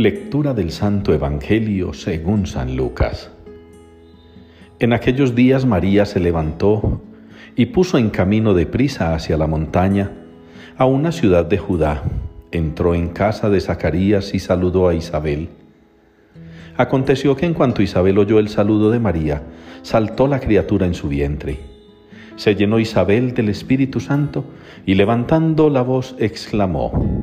Lectura del Santo Evangelio según San Lucas. En aquellos días María se levantó y puso en camino de prisa hacia la montaña, a una ciudad de Judá. Entró en casa de Zacarías y saludó a Isabel. Aconteció que en cuanto Isabel oyó el saludo de María, saltó la criatura en su vientre. Se llenó Isabel del Espíritu Santo y levantando la voz exclamó,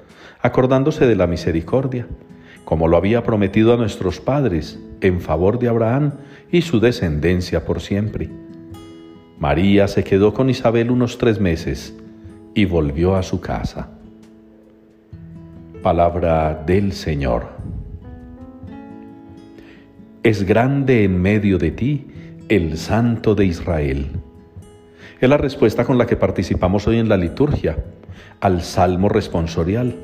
acordándose de la misericordia, como lo había prometido a nuestros padres, en favor de Abraham y su descendencia por siempre. María se quedó con Isabel unos tres meses y volvió a su casa. Palabra del Señor. Es grande en medio de ti el Santo de Israel. Es la respuesta con la que participamos hoy en la liturgia al Salmo responsorial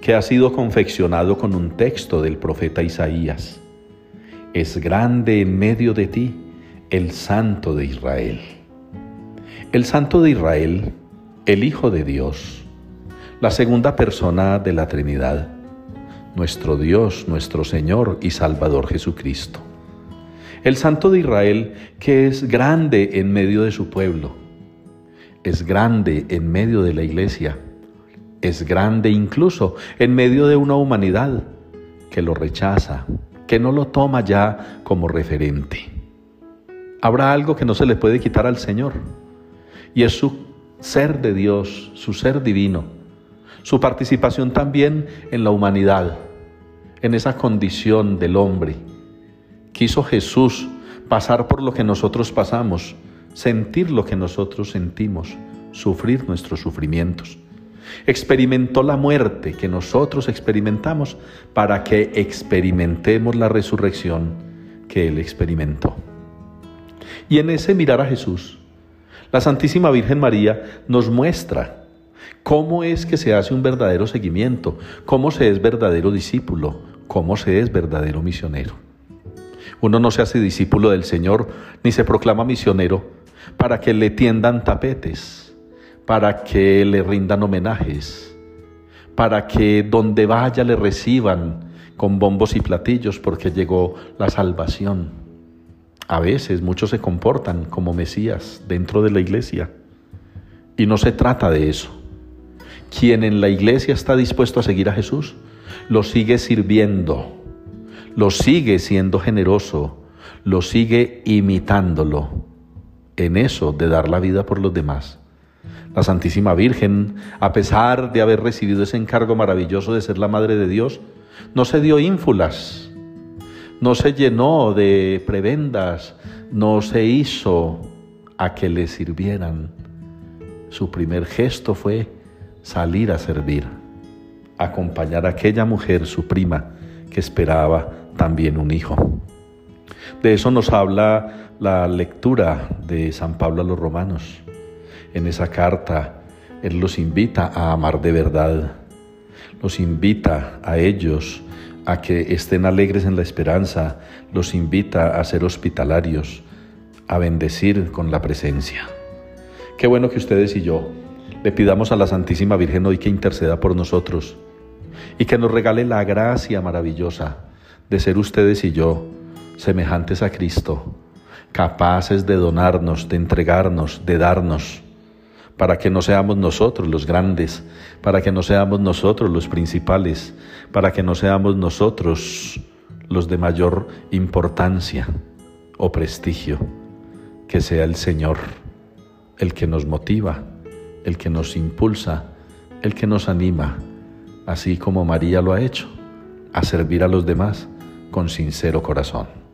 que ha sido confeccionado con un texto del profeta Isaías. Es grande en medio de ti el Santo de Israel. El Santo de Israel, el Hijo de Dios, la segunda persona de la Trinidad, nuestro Dios, nuestro Señor y Salvador Jesucristo. El Santo de Israel que es grande en medio de su pueblo, es grande en medio de la iglesia, es grande incluso en medio de una humanidad que lo rechaza, que no lo toma ya como referente. Habrá algo que no se le puede quitar al Señor y es su ser de Dios, su ser divino, su participación también en la humanidad, en esa condición del hombre. Quiso Jesús pasar por lo que nosotros pasamos, sentir lo que nosotros sentimos, sufrir nuestros sufrimientos experimentó la muerte que nosotros experimentamos para que experimentemos la resurrección que Él experimentó. Y en ese mirar a Jesús, la Santísima Virgen María nos muestra cómo es que se hace un verdadero seguimiento, cómo se es verdadero discípulo, cómo se es verdadero misionero. Uno no se hace discípulo del Señor ni se proclama misionero para que le tiendan tapetes para que le rindan homenajes, para que donde vaya le reciban con bombos y platillos porque llegó la salvación. A veces muchos se comportan como Mesías dentro de la iglesia y no se trata de eso. Quien en la iglesia está dispuesto a seguir a Jesús, lo sigue sirviendo, lo sigue siendo generoso, lo sigue imitándolo en eso de dar la vida por los demás. La Santísima Virgen, a pesar de haber recibido ese encargo maravilloso de ser la Madre de Dios, no se dio ínfulas, no se llenó de prebendas, no se hizo a que le sirvieran. Su primer gesto fue salir a servir, acompañar a aquella mujer, su prima, que esperaba también un hijo. De eso nos habla la lectura de San Pablo a los romanos. En esa carta, Él los invita a amar de verdad, los invita a ellos a que estén alegres en la esperanza, los invita a ser hospitalarios, a bendecir con la presencia. Qué bueno que ustedes y yo le pidamos a la Santísima Virgen hoy que interceda por nosotros y que nos regale la gracia maravillosa de ser ustedes y yo semejantes a Cristo, capaces de donarnos, de entregarnos, de darnos para que no seamos nosotros los grandes, para que no seamos nosotros los principales, para que no seamos nosotros los de mayor importancia o prestigio, que sea el Señor el que nos motiva, el que nos impulsa, el que nos anima, así como María lo ha hecho, a servir a los demás con sincero corazón.